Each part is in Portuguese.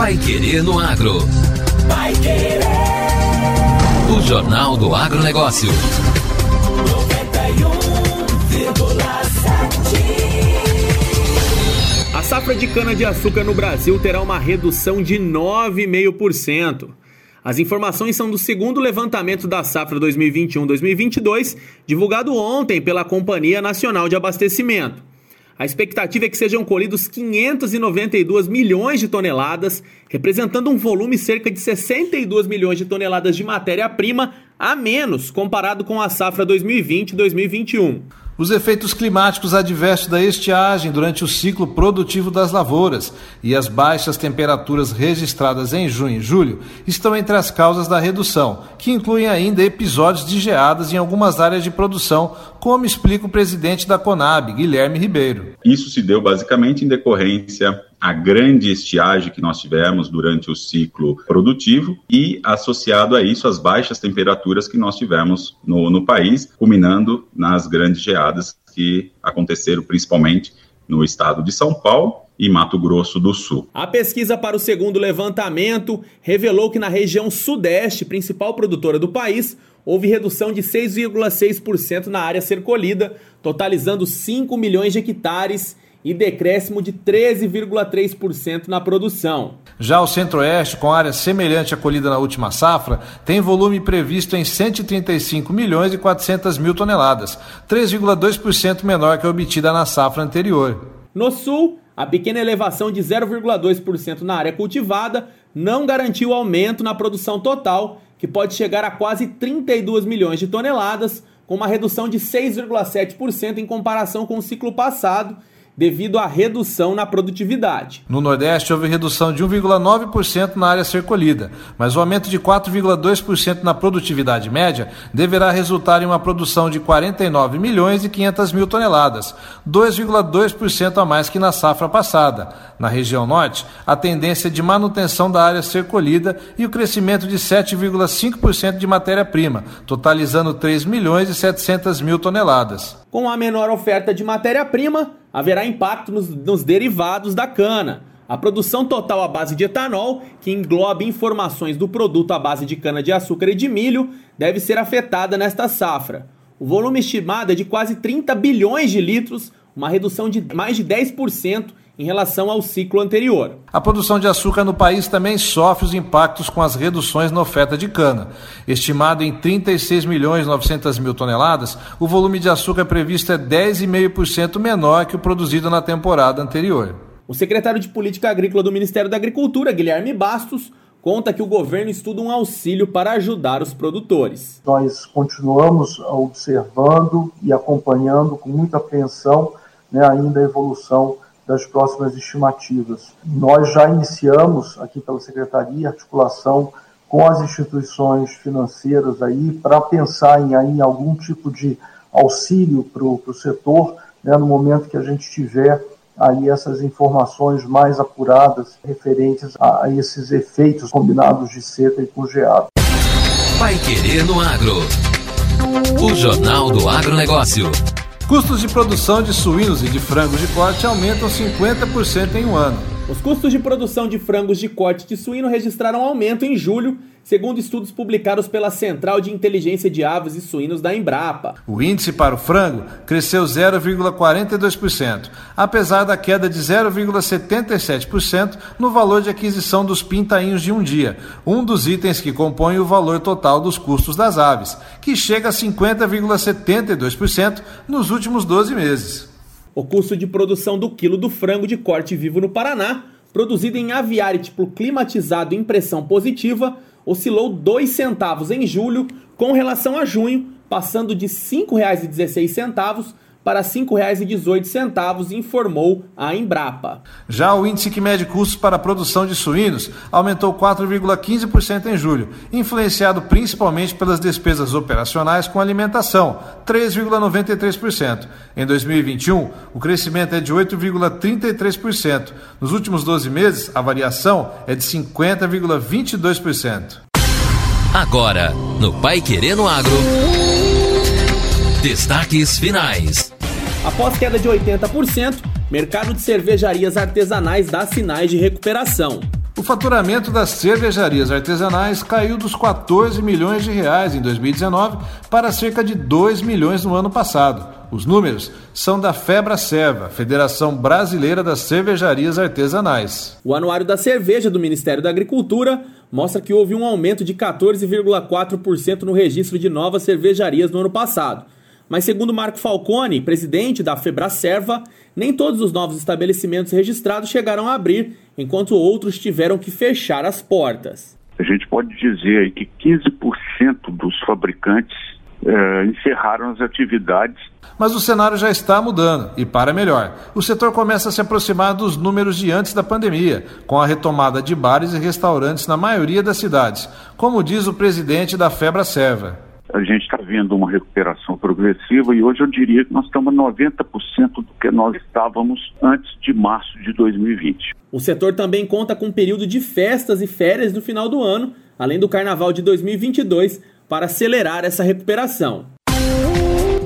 Pai Querer no Agro. Pai Querer. O Jornal do Agronegócio. 91,7. A safra de cana-de-açúcar no Brasil terá uma redução de 9,5%. As informações são do segundo levantamento da safra 2021-2022, divulgado ontem pela Companhia Nacional de Abastecimento. A expectativa é que sejam colhidos 592 milhões de toneladas, representando um volume cerca de 62 milhões de toneladas de matéria-prima a menos comparado com a safra 2020-2021 os efeitos climáticos adversos da estiagem durante o ciclo produtivo das lavouras e as baixas temperaturas registradas em junho e julho estão entre as causas da redução, que incluem ainda episódios de geadas em algumas áreas de produção, como explica o presidente da Conab, Guilherme Ribeiro. Isso se deu basicamente em decorrência a grande estiagem que nós tivemos durante o ciclo produtivo e, associado a isso, as baixas temperaturas que nós tivemos no, no país, culminando nas grandes geadas que aconteceram principalmente no estado de São Paulo e Mato Grosso do Sul. A pesquisa para o segundo levantamento revelou que na região sudeste, principal produtora do país, houve redução de 6,6% na área ser colhida, totalizando 5 milhões de hectares e decréscimo de 13,3% na produção. Já o Centro-Oeste, com área semelhante à colhida na última safra, tem volume previsto em 135 milhões e 400 mil toneladas, 3,2% menor que a obtida na safra anterior. No Sul, a pequena elevação de 0,2% na área cultivada não garantiu aumento na produção total, que pode chegar a quase 32 milhões de toneladas, com uma redução de 6,7% em comparação com o ciclo passado devido à redução na produtividade. No Nordeste, houve redução de 1,9% na área a ser colhida, mas o aumento de 4,2% na produtividade média deverá resultar em uma produção de 49 milhões e 500 mil toneladas, 2,2% a mais que na safra passada. Na região Norte, a tendência é de manutenção da área a ser colhida e o crescimento de 7,5% de matéria-prima, totalizando 3 milhões e 700 mil toneladas. Com a menor oferta de matéria-prima, haverá impacto nos, nos derivados da cana. A produção total à base de etanol, que engloba informações do produto à base de cana-de-açúcar e de milho, deve ser afetada nesta safra. O volume estimado é de quase 30 bilhões de litros, uma redução de mais de 10% em relação ao ciclo anterior. A produção de açúcar no país também sofre os impactos com as reduções na oferta de cana. Estimado em 36 milhões 900 mil toneladas, o volume de açúcar previsto é 10,5% menor que o produzido na temporada anterior. O secretário de Política Agrícola do Ministério da Agricultura, Guilherme Bastos, conta que o governo estuda um auxílio para ajudar os produtores. Nós continuamos observando e acompanhando com muita atenção né, ainda a evolução das próximas estimativas. Nós já iniciamos aqui pela Secretaria articulação com as instituições financeiras aí para pensar em, aí, algum tipo de auxílio para o setor né, no momento que a gente tiver aí essas informações mais apuradas referentes a, a esses efeitos combinados de seca e congeado. Vai querer no agro. O Jornal do Agronegócio. Custos de produção de suínos e de frangos de corte aumentam 50% em um ano. Os custos de produção de frangos de corte de suíno registraram aumento em julho, segundo estudos publicados pela Central de Inteligência de Aves e Suínos da Embrapa. O índice para o frango cresceu 0,42%, apesar da queda de 0,77% no valor de aquisição dos pintainhos de um dia, um dos itens que compõem o valor total dos custos das aves, que chega a 50,72% nos últimos 12 meses. O custo de produção do quilo do frango de corte vivo no Paraná, produzido em aviário tipo climatizado em pressão positiva, oscilou 2 centavos em julho com relação a junho, passando de R$ 5,16 para R$ 5,18, informou a Embrapa. Já o índice que mede custos para a produção de suínos aumentou 4,15% em julho, influenciado principalmente pelas despesas operacionais com alimentação, 3,93%. Em 2021, o crescimento é de 8,33%. Nos últimos 12 meses, a variação é de 50,22%. Agora, no Pai Querendo Agro. Destaques finais. Após queda de 80%, mercado de cervejarias artesanais dá sinais de recuperação. O faturamento das cervejarias artesanais caiu dos 14 milhões de reais em 2019 para cerca de 2 milhões no ano passado. Os números são da Febra Serva, Federação Brasileira das Cervejarias Artesanais. O Anuário da Cerveja do Ministério da Agricultura mostra que houve um aumento de 14,4% no registro de novas cervejarias no ano passado. Mas, segundo Marco Falcone, presidente da Febracerva, nem todos os novos estabelecimentos registrados chegaram a abrir, enquanto outros tiveram que fechar as portas. A gente pode dizer que 15% dos fabricantes é, encerraram as atividades. Mas o cenário já está mudando e para melhor. O setor começa a se aproximar dos números de antes da pandemia, com a retomada de bares e restaurantes na maioria das cidades, como diz o presidente da Febra Serva a gente está vendo uma recuperação progressiva e hoje eu diria que nós estamos 90% do que nós estávamos antes de março de 2020. O setor também conta com um período de festas e férias no final do ano, além do carnaval de 2022, para acelerar essa recuperação.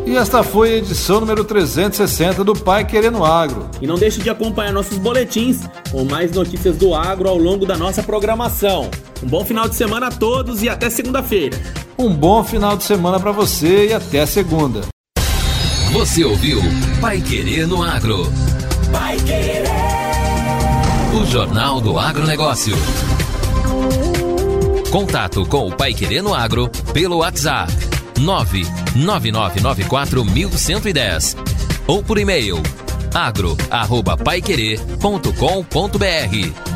E esta foi a edição número 360 do Pai Querendo Agro. E não deixe de acompanhar nossos boletins com mais notícias do agro ao longo da nossa programação. Um bom final de semana a todos e até segunda-feira. Um bom final de semana para você e até segunda. Você ouviu Pai Querer no Agro. Pai Querer. O Jornal do Agronegócio. Contato com o Pai Querer no Agro pelo WhatsApp 999941110 ou por e-mail agro@paiquerer.com.br